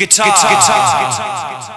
guitar, guitar, guitar.